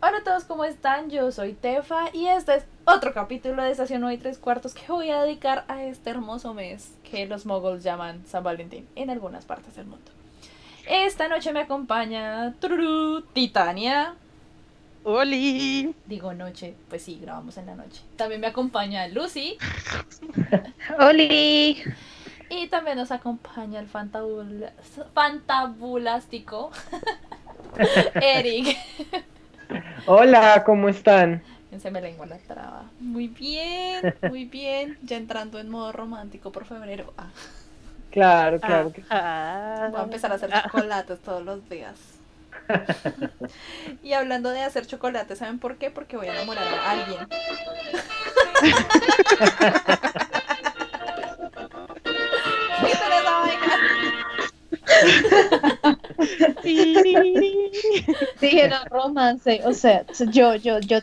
Hola a todos, ¿cómo están? Yo soy Tefa y este es otro capítulo de Estación 9 y 3 cuartos que voy a dedicar a este hermoso mes que los moguls llaman San Valentín en algunas partes del mundo. Esta noche me acompaña Tururú, Titania. ¡Oli! Digo noche, pues sí, grabamos en la noche. También me acompaña Lucy. ¡Oli! Y también nos acompaña el fantabul fantabulástico Eric. Hola, ¿cómo están? Se me lengua la traba. Muy bien, muy bien. Ya entrando en modo romántico por febrero. Ah, Claro, claro. que- Ah, voy a empezar a hacer chocolates todos los días. y hablando de hacer chocolate, ¿saben por qué? Porque voy a enamorar a alguien. Romance. O sea, yo, yo, yo.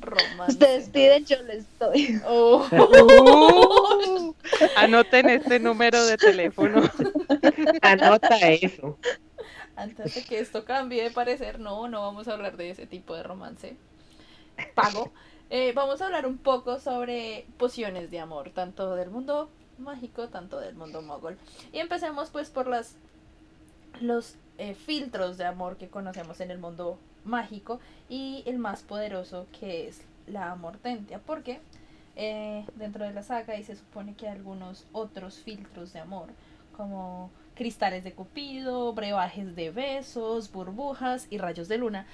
Romance. Ustedes piden, yo les doy. Oh. Uh, anoten este número de teléfono. Anota eso. Antes de que esto cambie de parecer, no, no vamos a hablar de ese tipo de romance. Pago. Eh, vamos a hablar un poco sobre pociones de amor, tanto del mundo mágico, tanto del mundo mogol. Y empecemos pues por las los eh, filtros de amor que conocemos en el mundo mágico y el más poderoso que es la amortentia, porque eh, dentro de la saga se supone que hay algunos otros filtros de amor, como cristales de cupido, brebajes de besos, burbujas y rayos de luna,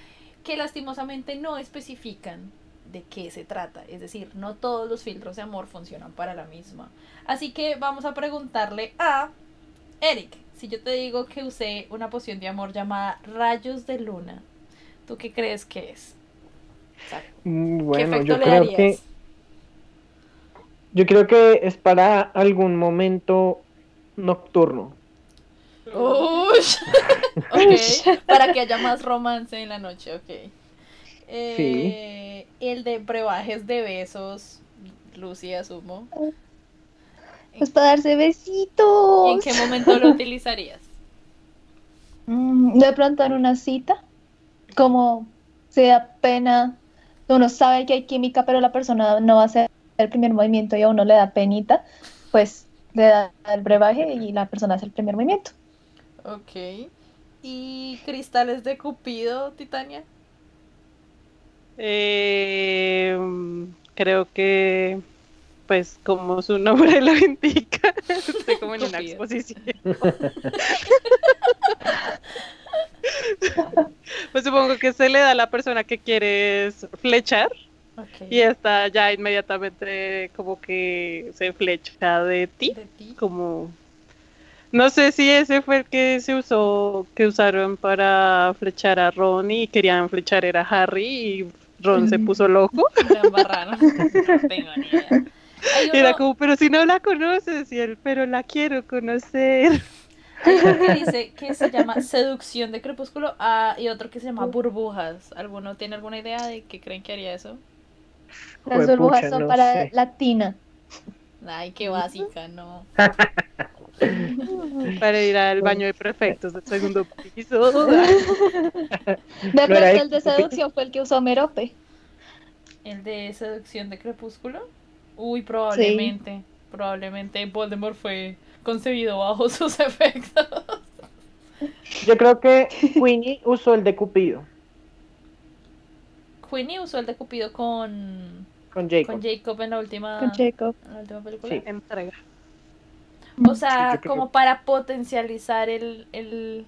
que lastimosamente no especifican de qué se trata. Es decir, no todos los filtros de amor funcionan para la misma. Así que vamos a preguntarle a Eric, si yo te digo que usé una poción de amor llamada rayos de luna, ¿tú qué crees que es? O sea, Mm, ¿Qué Bueno, efecto yo le creo darías? que yo creo que es para algún momento nocturno. Ush. ok, para que haya más romance en la noche, ok. Eh, El de brebajes de besos, Lucy, asumo. Pues para darse besitos. ¿Y en qué momento lo utilizarías? Mm, De pronto en una cita, como se da pena, uno sabe que hay química, pero la persona no va a hacer el primer movimiento y a uno le da penita, pues le da el brebaje y la persona hace el primer movimiento. Ok. ¿Y cristales de Cupido, Titania? Eh, creo que, pues, como su nombre lo indica, estoy como en una exposición. Pues supongo que se le da a la persona que quieres flechar y esta ya inmediatamente como que se flecha de ti. ¿De ti? como no sé si ese fue el que se usó que usaron para flechar a Ron y querían flechar era a Harry y Ron se puso loco La. No tengo ni idea. Hay y era como pero si no la conoces y él pero la quiero conocer Hay uno que dice que se llama seducción de crepúsculo ah, y otro que se llama burbujas. ¿Alguno tiene alguna idea de qué creen que haría eso? Las burbujas son no para sé. la tina. Ay, qué básica, no. para ir al baño de prefectos del segundo piso De era el de eso. seducción fue el que usó Merope. ¿El de seducción de crepúsculo? Uy, probablemente. Probablemente Voldemort fue concebido bajo sus efectos. Yo creo que Queenie usó el de Cupido Queenie usó el de Cupido con, con Jacob. con Jacob en la última, Con Jacob. en la última película. Sí. entrega O sea, Sí, como que- para potencializar el... el,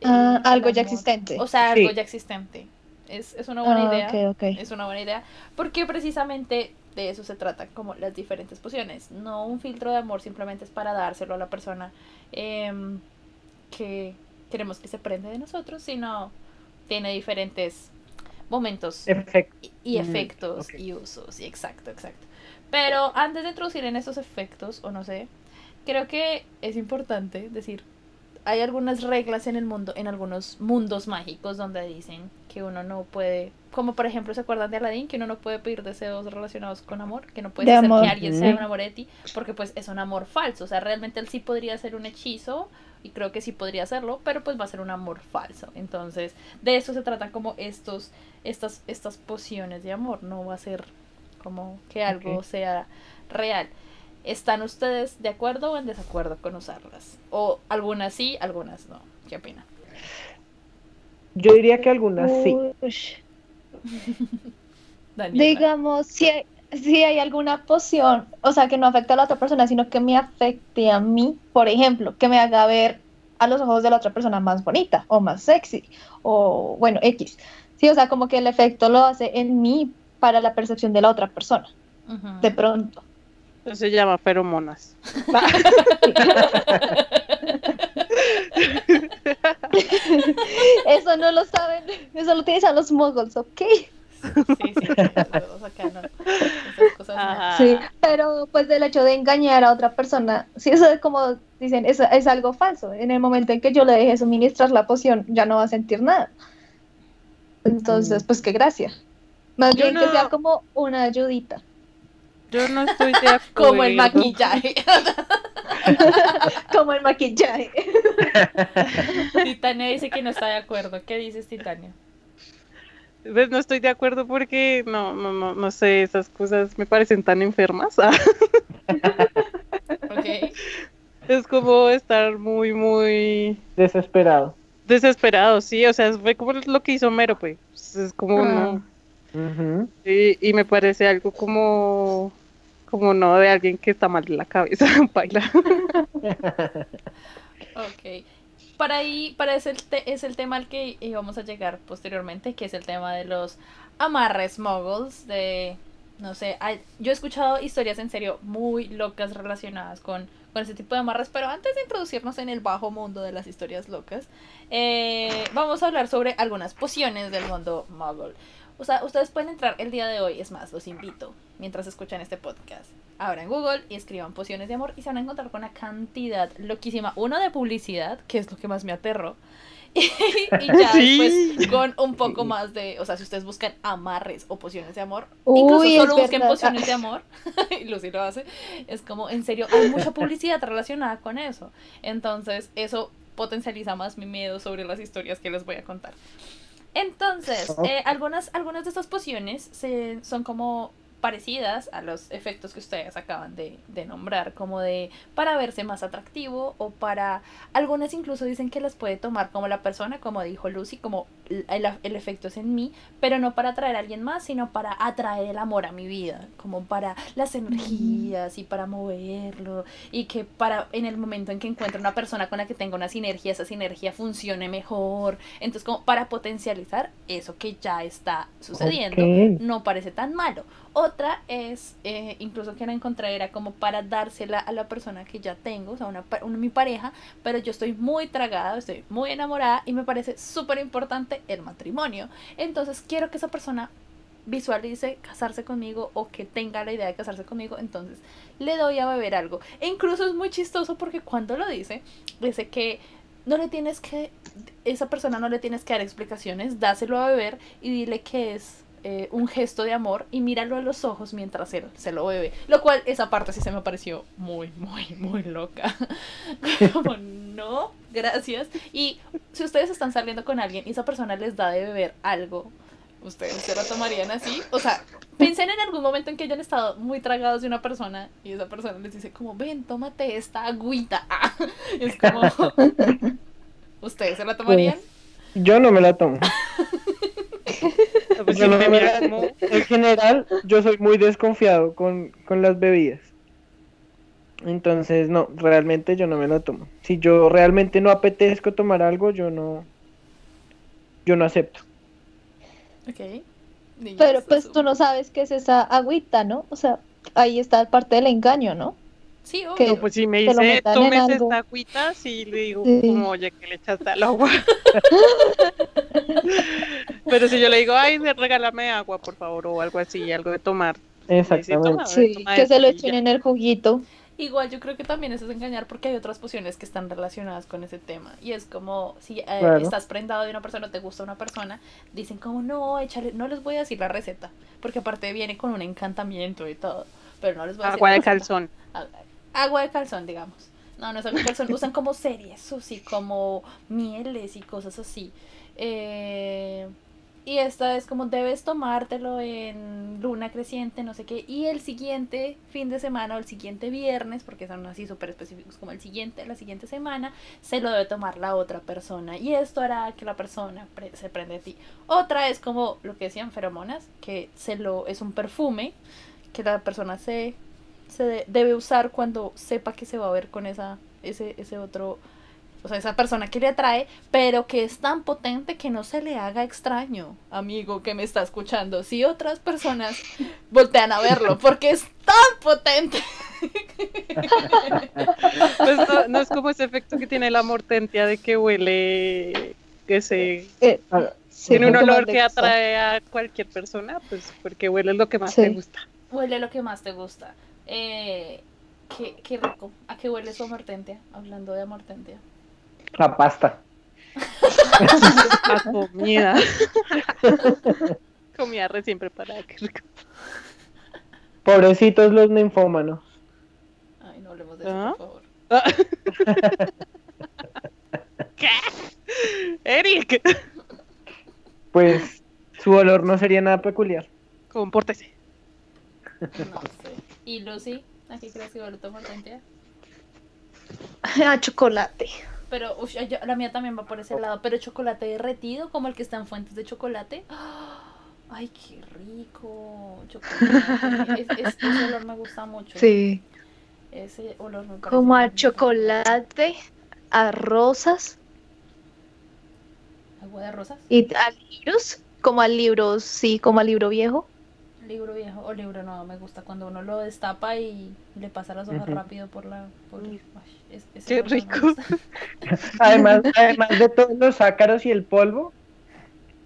el- Ah, el algo ya existente. O sea, Sí. algo ya existente. Es, es una buena Ah, idea. ok, ok. Es una buena idea. Porque precisamente de eso se trata, como las diferentes pociones. No un filtro de amor simplemente es para dárselo a la persona em, que queremos que se prende de nosotros, sino tiene diferentes momentos y, y Mm, efectos y usos. Y exacto, exacto. Pero antes de introducir en esos efectos, o no sé, creo que es importante decir, hay algunas reglas en el mundo, en algunos mundos mágicos donde dicen que uno no puede, como por ejemplo, ¿se acuerdan de Aladdin? Que uno no puede pedir deseos relacionados con amor, que no puede hacer amor. que alguien se Ujú. enamore de ti, porque pues es un amor falso, o sea, realmente él sí podría hacer un hechizo y creo que sí podría hacerlo, pero pues va a ser un amor falso. Entonces, de eso se tratan como estos, estas, estas pociones de amor, no va a ser como que algo sea real. ¿Están ustedes de acuerdo o en desacuerdo con usarlas? O algunas sí, algunas no. ¿Qué opinan? Yo diría que algunas sí. Digamos, si hay, si hay alguna poción, o sea, que no afecta a la otra persona, sino que me afecte a mí, por ejemplo, que me haga ver a los ojos de la otra persona más bonita o más sexy, o bueno, X. Sí, o sea, como que el efecto lo hace en mí para la percepción de la otra persona, de pronto. Eso se llama feromonas. Eso no lo saben, eso lo utilizan los muggles, ¿ok? Sí, sí, nosotros acá no. Esas cosas no. Ajá. Sí, pero pues del hecho de engañar a otra persona, sí, eso es como dicen, es, es algo falso. En el momento en que yo le deje suministrar la poción, ya no va a sentir nada. Entonces, pues qué gracia. Más Yo bien que sea como una ayudita. Yo no estoy de acuerdo. Como el maquillaje. como el maquillaje. Titania dice que no está de acuerdo. ¿Qué dices, Titania? Pues no estoy de acuerdo porque no, no, no, no sé, esas cosas me parecen tan enfermas. Ok. Es como estar muy, muy Desesperado. desesperado, sí, o sea, fue como lo que hizo Mero, pues. Es como Ah. no. Y me parece algo como, como no de alguien que está mal de la cabeza, baila. Ok. Para ahí, para ese es el tema al que íbamos a llegar posteriormente, que es el tema de los amarres moguls, de, no sé, yo he escuchado historias en serio muy locas relacionadas con, con ese tipo de amarres, pero antes de introducirnos en el bajo mundo de las historias locas, eh, vamos a hablar sobre algunas pociones del mundo muggle. O sea, ustedes pueden entrar el día de hoy, es más, los invito, mientras escuchan este podcast. Abran Google y escriban pociones de amor y se van a encontrar con una cantidad loquísima. Uno de publicidad, que es lo que más me aterró. y ya Sí. después con un poco más de, o sea, si ustedes buscan amarres o pociones de amor, incluso Uy, solo busquen verdad. pociones de amor, y Lucy lo hace, es como, en serio, hay mucha publicidad relacionada con eso. Entonces, eso potencializa más mi miedo sobre las historias que les voy a contar. Entonces, eh, algunas, algunas de estas pociones se, son como parecidas a los efectos que ustedes acaban de, de nombrar, como de para verse más atractivo o para... Algunas incluso dicen que las puede tomar como la persona, como dijo Lucy, como el, el efecto es en mí, pero no para atraer a alguien más, sino para atraer el amor a mi vida, como para las energías y para moverlo y que para en el momento en que encuentre una persona con la que tenga una sinergia, esa sinergia funcione mejor. Entonces, como para potencializar eso que ya está sucediendo, no parece tan malo. Otra es, eh, incluso que la encontré, era como para dársela a la persona que ya tengo, o sea, una, una- mi pareja, pero yo estoy muy tragada, estoy muy enamorada y me parece súper importante el matrimonio. Entonces, quiero que esa persona visualice casarse conmigo o que tenga la idea de casarse conmigo, entonces le doy a beber algo. E incluso es muy chistoso porque cuando lo dice, dice que no le tienes que, esa persona no le tienes que dar explicaciones, dáselo a beber y dile que es eh, un gesto de amor y míralo a los ojos mientras él se lo bebe. Lo cual, esa parte sí se me pareció muy, muy, muy loca. Como, no, gracias. Y si ustedes están saliendo con alguien y esa persona les da de beber algo, ¿ustedes se lo tomarían así? O sea, piensen en algún momento en que hayan estado muy tragados de una persona y esa persona les dice como, ven, tómate esta agüita. Ah, es como, ¿ustedes se la tomarían? Yo no me la tomo. Pues En general, yo soy muy desconfiado con, con las bebidas. Entonces, no, realmente yo no me la tomo. Si yo realmente no apetezco tomar algo, yo no, yo no acepto. Ok. Pero pues tú no sabes qué es esa agüita, ¿no? O sea, ahí está parte del engaño, ¿no? Sí, obvio. que- No, pues si me dice, algo". esta agüita, sí le digo, Sí. como, oye, que le echaste al agua. Pero si yo le digo, ay, regálame agua, por favor, o algo así, algo de tomar. Exactamente. "Toma, Sí, toma que se esto", lo echen en el juguito. Igual yo creo que también eso es engañar porque hay otras pociones que están relacionadas con ese tema. Y es como si eh, Claro. estás prendado de una persona o te gusta una persona, dicen como no, échale, no les voy a decir la receta, porque aparte viene con un encantamiento y todo, pero no les voy a decir Agua de calzón. Agua de calzón, digamos. No, no es alcohol, son, usan como series, sí, como mieles y cosas así. Eh, y esta es como debes tomártelo en luna creciente, no sé qué. Y el siguiente fin de semana o el siguiente viernes, porque son así súper específicos como el siguiente, la siguiente semana, se lo debe tomar la otra persona. Y esto hará que la persona se prende a ti. Otra es como lo que decían feromonas, que se lo es un perfume que la persona se, se de- debe usar cuando sepa que se va a ver con esa, ese, ese otro o sea, esa persona que le atrae, pero que es tan potente que no se le haga extraño, amigo que me está escuchando. Si otras personas voltean a verlo, porque es tan potente. Pues no, no es como ese efecto que tiene la mortentia de que huele, que se Eh, sí, tiene un olor que atrae a cualquier persona, pues porque huele lo que más Sí. te gusta. Huele lo que más te gusta. Eh, qué, qué rico. ¿A qué huele su amortentia? Hablando de amortentia. La pasta. A comida. comida recién preparada, qué rico. Pobrecitos los ninfómanos. Ay, no hablemos de eso, ¿Ah? por favor. ¿Qué? Eric, Pues su olor no sería nada peculiar. compórtese. No sé. ¿Y Lucy? ¿A qué crees que tu amortentia? A chocolate. Pero yo- la mía también va por ese lado. Pero chocolate derretido, como el que está en fuentes de chocolate. Ay, qué rico. Chocolate. Es- es- ese olor me gusta mucho. Sí. Ese olor me Como a rico. chocolate, a rosas Agua de rosas. y a libros. Como a libros, sí, como a libro viejo. Libro viejo o libro nuevo. Me gusta cuando uno lo destapa y le pasa las hojas rápido por la. Por, Mm. Ay, es- ese Qué rico. Además, además de todos los ácaros y el polvo,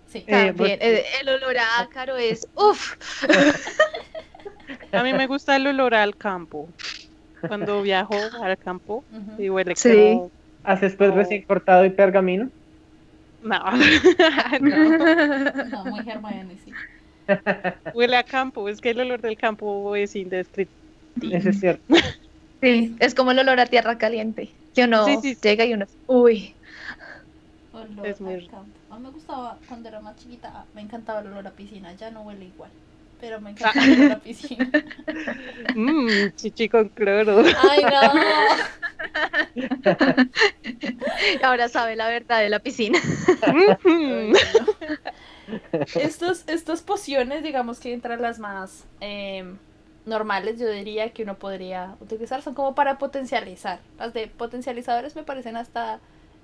Sí. Eh, También. eh, el olor a ácaro es. Uf. A mí me gusta el olor al campo. Cuando viajo al campo Ujú. y huele Sí. como... haces pues recién cortado y pergamino. No. no. No, muy Hermione, sí. Huele a campo. Es que el olor del campo es indescriptible. Eso es cierto. Sí, es como el olor a tierra caliente. Que uno Sí, sí. llega y uno. Uy. Olor Es muy a rico. campo. A mí me gustaba cuando era más chiquita, me encantaba el olor a piscina, ya no huele igual. Pero me encantaba el olor a piscina. Mmm, chichi con cloro. Ay, no. Ahora sabe la verdad de la piscina. Ay, no. Estos, estas pociones, digamos que entre las más eh, normales, yo diría que uno podría utilizar, son como para potencializar. Las de potencializadores me parecen hasta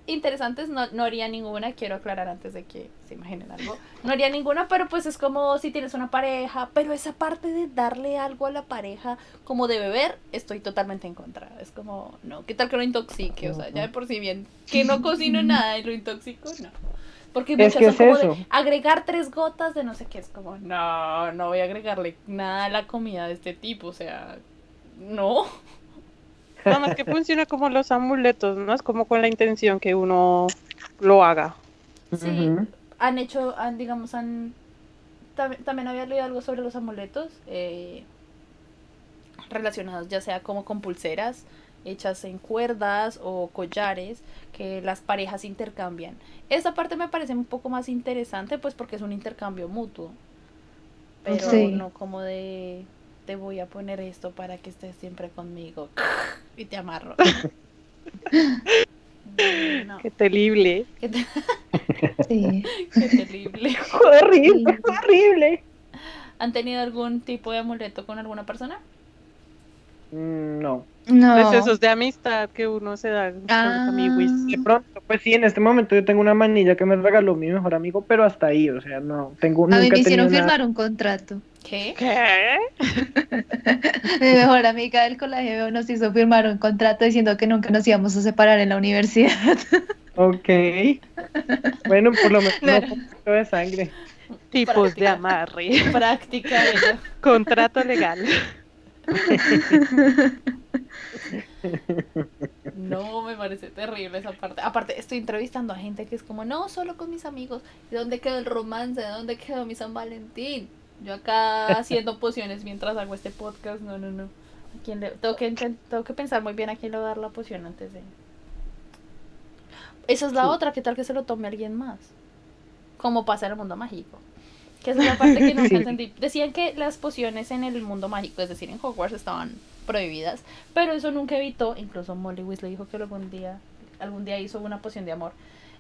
interesantes, no, no haría ninguna, quiero aclarar antes de que se imaginen algo. No haría ninguna, pero pues es como si tienes una pareja, pero esa parte de darle algo a la pareja, como de beber, estoy totalmente en contra. Es como, no, ¿qué tal que lo intoxique? O sea, ya de por sí bien, que no cocino nada y lo intoxico, no. Porque Es muchas que son es como eso. de agregar tres gotas de no sé qué, es como, no, no voy a agregarle nada a la comida de este tipo, o sea, no. Nada más que funciona como los amuletos, ¿no? Es como con la intención que uno lo haga. Sí, han hecho, han, digamos, han... tam- también había leído algo sobre los amuletos eh, relacionados ya sea como con pulseras hechas en cuerdas o collares que las parejas intercambian. Esa parte me parece un poco más interesante pues porque es un intercambio mutuo. Pero Sí. no como de te voy a poner esto para que estés siempre conmigo y te amarro. No, Qué terrible. qué, te- Sí. qué terrible. Horrible, horrible. ¿Han tenido algún tipo de amuleto con alguna persona? Mm, No. No. Pues esos de amistad que uno se da con Ah. los amiguis. De pronto, pues sí, en este momento yo tengo una manilla que me regaló mi mejor amigo, pero hasta ahí, o sea, no tengo A mí me hicieron nada. firmar un contrato. ¿Qué? ¿Qué? Mi mejor amiga del colegio nos hizo firmar un contrato diciendo que nunca nos íbamos a separar en la universidad. Ok. Bueno, por lo menos no con poquito de sangre. Tipos de amarre. Práctica ella. Contrato legal. No, me parece terrible esa parte. Aparte, estoy entrevistando a gente que es como, no, solo con mis amigos. ¿De dónde quedó el romance? ¿De dónde quedó mi San Valentín? Yo acá haciendo pociones mientras hago este podcast. No, no, no. ¿A quién le- tengo, que, tengo que pensar muy bien a quién le voy a dar la poción antes de... Esa es la Sí. otra, ¿qué tal que se lo tome alguien más? Como pasa en el mundo mágico. Que es la parte que nunca Sí. entendí. Decían que las pociones en el mundo mágico, es decir, en Hogwarts, estaban prohibidas, pero eso nunca evitó, incluso Molly Weasley dijo que algún día, algún día hizo una poción de amor,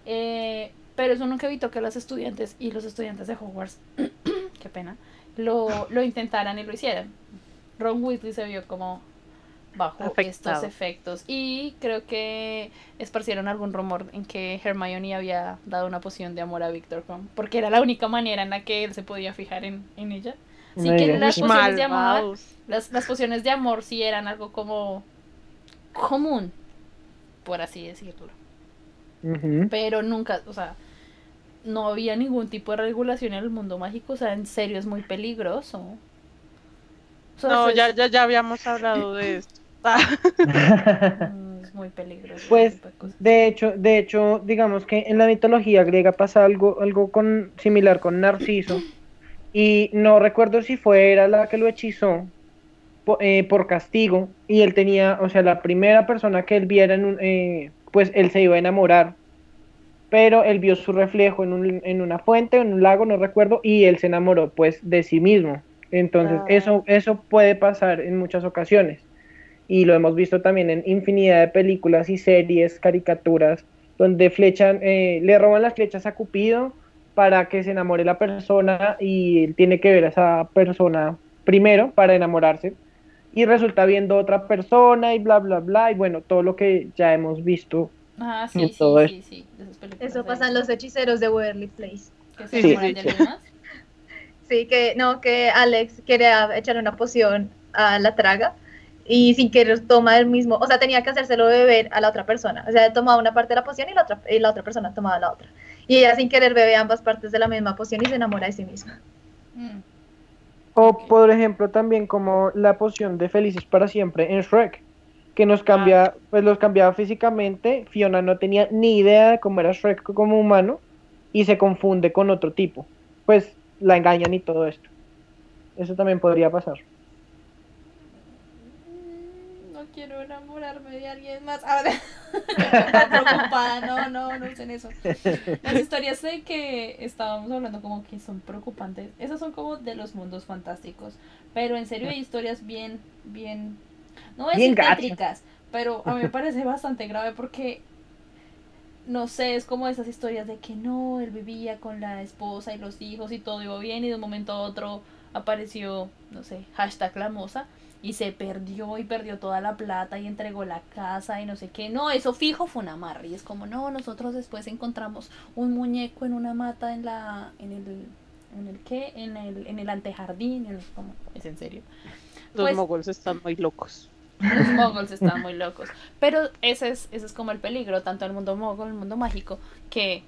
eh, pero eso nunca evitó que los estudiantes y los estudiantes de Hogwarts, qué pena, lo, lo intentaran y lo hicieran. Ron Weasley se vio como bajo estos efectos y creo que esparcieron algún rumor en que Hermione había dado una poción de amor a Victor Crumb porque era la única manera en la que él se podía fijar en, en ella. Sí, Muy que las pociones de amor, las, las pociones de amor sí eran algo como común, por así decirlo. Pero nunca, o sea, no había ningún tipo de regulación en el mundo mágico, o sea, en serio es muy peligroso. O sea, No, es- ya, ya, ya habíamos hablado de esto. Ah, mm, es muy peligroso. Pues, de hecho, de hecho, digamos que en la mitología griega pasa algo, algo con, similar con Narciso. Y no recuerdo si fue era la que lo hechizó po- eh, por castigo. Y él tenía, o sea, la primera persona que él viera, en un, eh, pues él se iba a enamorar. Pero él vio su reflejo en, un- en una fuente, en un lago, no recuerdo, y él se enamoró pues de sí mismo. Entonces, Ah. eso, eso puede pasar en muchas ocasiones y lo hemos visto también en infinidad de películas y series, caricaturas, donde flechan, eh, le roban las flechas a Cupido para que se enamore la persona y él tiene que ver a esa persona primero para enamorarse y resulta viendo otra persona y bla bla bla y bueno, todo lo que ya hemos visto. Ah, en sí, sí, todo sí, Eso pasa en los hechiceros de Waverly Place. que se Sí, sí, de sí. Sí, que no, que Alex quiere echarle una poción a la traga y sin querer toma el mismo, o sea, tenía que hacérselo beber a la otra persona. O sea, él tomaba una parte de la poción y la otra, y la otra persona tomaba la otra. Y ella sin querer bebe ambas partes de la misma poción y se enamora de sí misma. Mm. O por ejemplo también como la poción de Felices para siempre en Shrek, que nos cambia, pues los cambiaba físicamente, Fiona no tenía ni idea de cómo era Shrek como humano y se confunde con otro tipo. Pues la engañan y todo esto. Eso también podría pasar. Mm, No quiero enamorarme de alguien más. Ahora, preocupada. No, no, no usen eso. Las historias de que estábamos hablando como que son preocupantes. Esas son como de los mundos fantásticos. Pero en serio hay historias bien, bien, no Bien tétricas, pero a mí me parece bastante grave porque no sé, es como esas historias de que no, él vivía con la esposa y los hijos y todo iba bien y de un momento a otro apareció, no sé, hashtag la moza y se perdió y perdió toda la plata y entregó la casa y no sé qué. No, eso fijo fue una amarre y es como, no, nosotros después encontramos un muñeco en una mata en la, en el, en el qué, en el, en el antejardín, en el- como, es en serio. Los Pues- mogols están muy locos. Los moguls están muy locos. Pero ese es, ese es como el peligro, tanto el mundo mogul, en el mundo mágico, que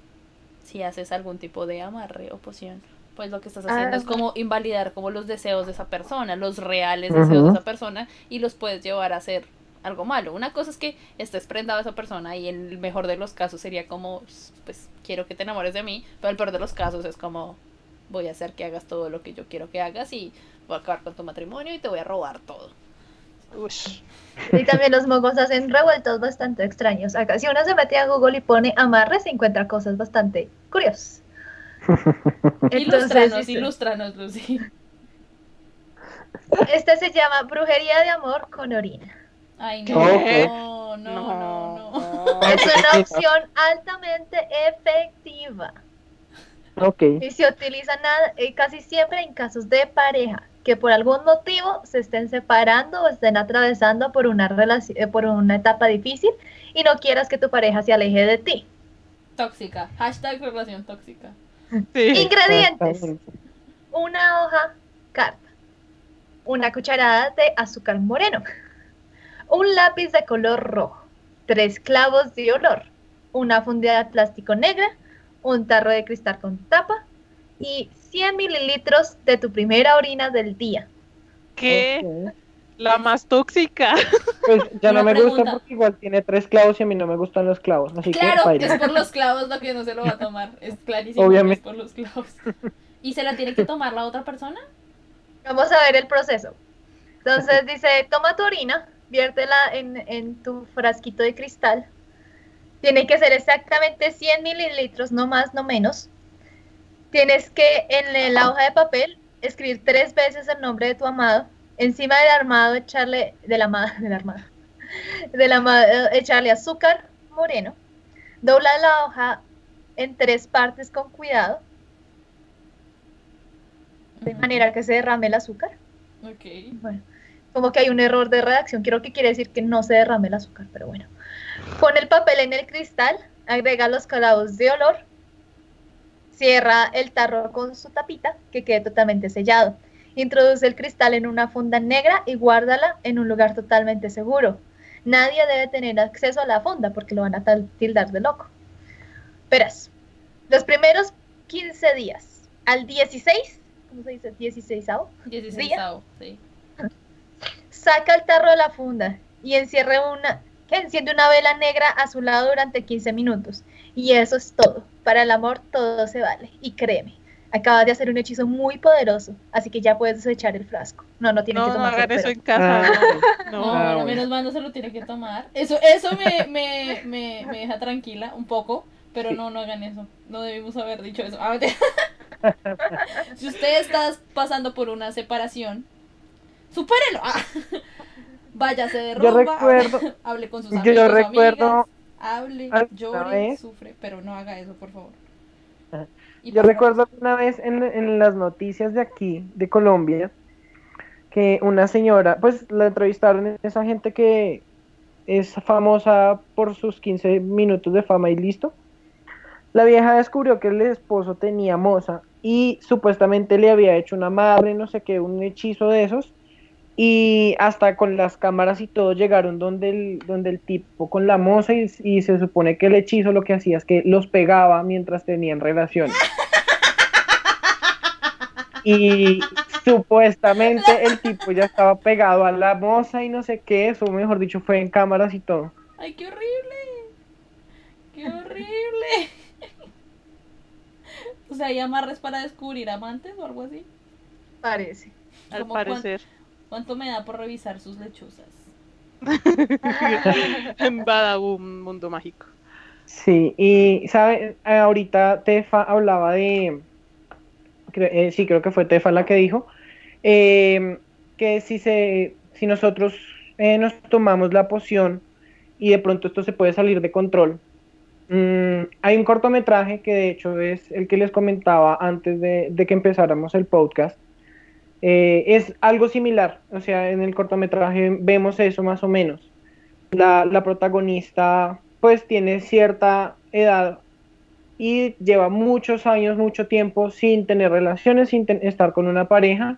si haces algún tipo de amarre o poción, pues lo que estás haciendo Ah, es como invalidar como los deseos de esa persona, los reales deseos de esa persona, y los puedes llevar a hacer algo malo. Una cosa es que estés prendado a esa persona y en el mejor de los casos sería como, pues quiero que te enamores de mí, pero el peor de los casos es como, voy a hacer que hagas todo lo que yo quiero que hagas y voy a acabar con tu matrimonio y te voy a robar todo. Ush. Y también los mogos hacen revueltos bastante extraños. Acá, si uno se mete a Google y pone amarre, se encuentra cosas bastante curiosas. Ilústranos, dice, ilústranos, Lucy. Este se llama brujería de amor con orina. Ay, ¿Qué? no, no, no, no. Es una opción altamente efectiva Ok. y se utiliza nada- eh, casi siempre en casos de pareja que por algún motivo se estén separando o estén atravesando por una relación, eh, por una etapa difícil y no quieras que tu pareja se aleje de ti. Tóxica. Hashtag relación tóxica. Sí. Ingredientes: una hoja carta, una cucharada de azúcar moreno, un lápiz de color rojo, tres clavos de olor, una funda de plástico negra, un tarro de cristal con tapa. Y 100 mililitros de tu primera orina del día. ¿Qué? La más tóxica. Pues ya Una no me pregunta. gusta porque igual tiene tres clavos y a mí no me gustan los clavos. Así Claro, que es por los clavos lo que no se lo va a tomar. Es clarísimo Obviamente. que es por los clavos. ¿Y se la tiene que tomar la otra persona? Vamos a ver el proceso. Entonces dice, toma tu orina, viértela en, en tu frasquito de cristal. Tiene que ser exactamente 100 mililitros, no más, no menos. Tienes que en la hoja de papel escribir tres veces el nombre de tu amado. Encima del armado echarle, del amado, del armado, del amado, echarle azúcar moreno. Dobla la hoja en tres partes con cuidado. De manera que se derrame el azúcar. Ok. Bueno, como que hay un error de redacción. Creo que quiere decir que no se derrame el azúcar, pero bueno. Pon el papel en el cristal, agrega los clavos de olor, cierra el tarro con su tapita, que quede totalmente sellado. Introduce el cristal en una funda negra y guárdala en un lugar totalmente seguro. Nadie debe tener acceso a la funda porque lo van a tildar de loco. Verás, los primeros 15 días al 16, ¿cómo se dice? 16 16 sí. Saca el tarro de la funda y encierre una, que enciende una vela negra a su lado durante 15 minutos. Y eso es todo. Para el amor todo se vale. Y créeme, acabas de hacer un hechizo muy poderoso, así que ya puedes desechar el frasco. No, no tienes No, que no tomar hagan eso en casa. Ah, No, No, no. Ah, bueno, bueno. menos mal no se lo tiene que tomar. Eso, eso me, me, me, me deja tranquila un poco, pero Sí. no, no hagan eso. No debimos haber dicho eso. Ah, si usted está pasando por una separación, supérelo. Ah. Váyase de Yo rumba, recuerdo- hable, con sus Yo amigos, recuerdo- amigas, hable, llore, vez- sufre, pero no haga eso, por favor. Yo recuerdo una vez en, en las noticias de aquí, de Colombia, que una señora, pues la entrevistaron esa gente que es famosa por sus 15 minutos de fama y listo. La vieja descubrió que el esposo tenía moza y supuestamente le había hecho una madre, no sé qué, un hechizo de esos. Y hasta con las cámaras y todo llegaron donde el, donde el tipo con la moza y, y se supone que el hechizo lo que hacía es que los pegaba mientras tenían relaciones. Y supuestamente el tipo ya estaba pegado a la moza y no sé qué, eso mejor dicho fue en cámaras y todo. ¡Ay, qué horrible! ¡Qué horrible! o sea, ¿hay amarres para descubrir amantes o algo así? Parece. Al parecer. ¿Cuánto me da por revisar sus lechuzas? En Badaboom, mundo mágico. Sí, y sabe, ahorita Tefa hablaba de, cre- eh, sí, creo que fue Tefa la que dijo, eh, que si se, si nosotros eh, nos tomamos la poción y de pronto esto se puede salir de control. Mm, hay un cortometraje que de hecho es el que les comentaba antes de, de que empezáramos el podcast. Eh, es algo similar, o sea, en el cortometraje vemos eso más o menos. La, protagonista pues tiene cierta edad y lleva muchos años, mucho tiempo sin tener relaciones, sin estar con una pareja.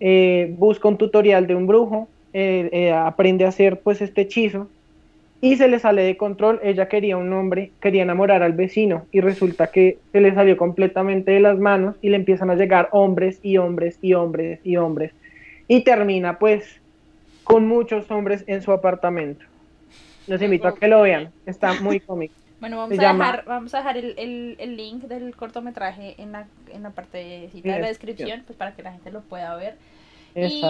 Eh, busca un tutorial de un brujo, eh, eh, aprende a hacer pues este hechizo y se le sale de control. Ella quería un hombre, quería enamorar al vecino y resulta que se le salió completamente de las manos y le empiezan a llegar hombres y hombres y hombres y hombres y termina pues con muchos hombres en su apartamento. Los invito a que lo vean, está muy cómico. Bueno, vamos Se a, llama- dejar, vamos a dejar el, el, el link del cortometraje en la, en la parte de Sí, la es- descripción, pues para que la gente lo pueda ver. Y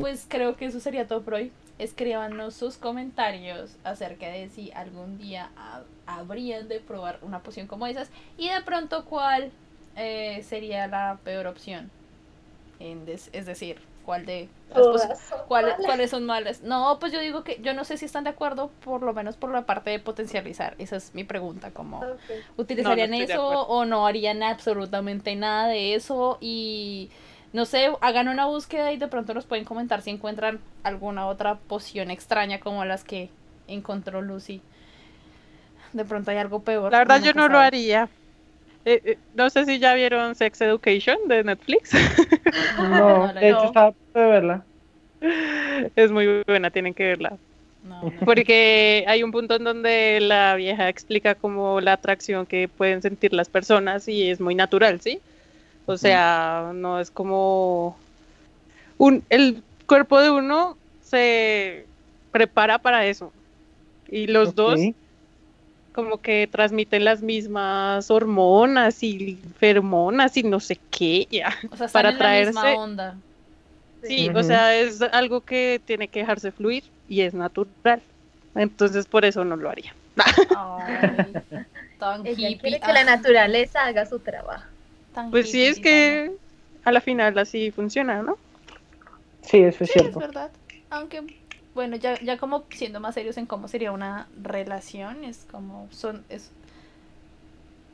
pues creo que eso sería todo por hoy. Escríbanos sus comentarios acerca de si algún día ha- habrían de probar una poción como esas y de pronto cuál eh, sería la peor opción. En des- es decir, cuál de las Todas son ¿Cuáles, malas. ¿Cuáles son malas? No, pues yo digo que yo no sé si están de acuerdo, por lo menos por la parte de potencializar. Esa es mi pregunta, como utilizarían No, no eso o no harían absolutamente nada de eso y no sé, hagan una búsqueda y de pronto nos pueden comentar si encuentran alguna otra poción extraña como las que encontró Lucy. De pronto hay algo peor. La verdad yo no lo haría. Eh, eh, no sé si ya vieron Sex Education de Netflix. no, de hecho no. estaba a punto de verla. es muy buena, tienen que verla. No, no. Porque hay un punto en donde la vieja explica como la atracción que pueden sentir las personas y es muy natural, ¿sí? O sea, no es como un el cuerpo de uno se prepara para eso. Y los dos como que transmiten las mismas hormonas y feromonas y no sé qué, ya. O sea, para en la misma traerse- onda. Sí, o sea, es algo que tiene que dejarse fluir y es natural. Entonces por eso no lo haría. Ay, tan Ella hippie. quiere que la ah, naturaleza haga su trabajo. Tan Pues sí, es que a la final así funciona, ¿no? Sí, eso es Sí, es cierto. verdad. Aunque, bueno, ya, ya como siendo más serios en cómo sería una relación, es como, son, es,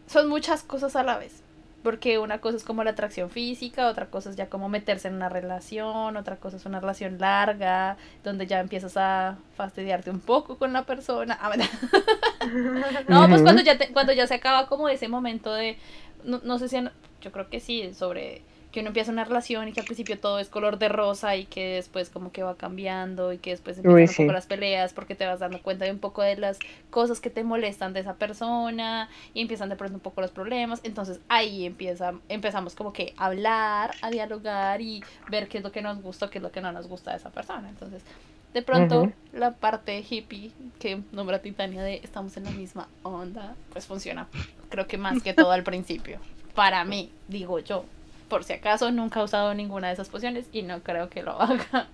son muchas cosas a la vez. Porque una cosa es como la atracción física, otra cosa es ya como meterse en una relación, otra cosa es una relación larga, donde ya empiezas a fastidiarte un poco con la persona. Ah. No, pues cuando ya, te- cuando ya se acaba como ese momento de, no, no sé si, han- yo creo que sí, sobre que uno empieza una relación y que al principio todo es color de rosa y que después como que va cambiando y que después empiezan Uy, un sí. poco las peleas porque te vas dando cuenta de un poco de las cosas que te molestan de esa persona y empiezan de pronto un poco los problemas, entonces ahí empieza, empezamos como que a hablar, a dialogar y ver qué es lo que nos gusta, qué es lo que no nos gusta de esa persona, entonces de pronto la parte hippie que nombra Titania de estamos en la misma onda, pues funciona. Creo que más que todo al principio. Para mí, digo yo. Por si acaso nunca he usado ninguna de esas pociones y no creo que lo haga.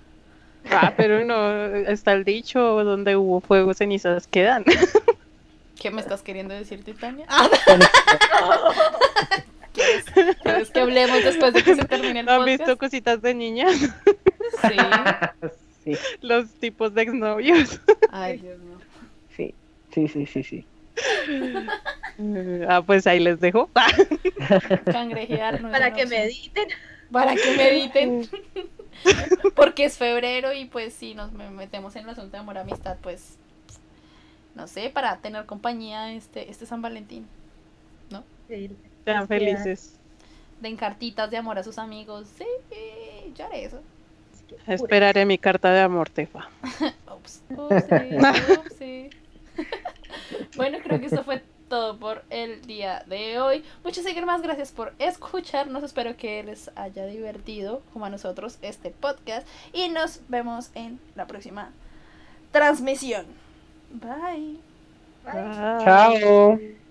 Ah, pero no, está el dicho, donde hubo fuego, cenizas quedan. ¿Qué me estás queriendo decir, Titania? Ah, ¿Quieres, quieres que hablemos después de que se termine el ¿No han podcast? visto cositas de niñas? Sí. Sí, Los tipos de exnovios. Ay, Dios mío. sí, sí, sí, sí, sí. Ah, pues ahí les dejo. Cangrejear no Para que mediten. Para que mediten. Porque es febrero y pues si nos me- metemos en el asunto de amor amistad, pues no sé, para tener compañía este este San Valentín, Sean felices. den cartitas de amor a sus amigos. Sí, yo haré eso. Esperaré mi carta de amor, Tefa. Ups, upsi, upsi. Bueno, creo que eso fue todo por el día de hoy. Muchas más gracias por escucharnos. Espero que les haya divertido, como a nosotros, este podcast. Y nos vemos en la próxima transmisión. Bye. Bye. Chao.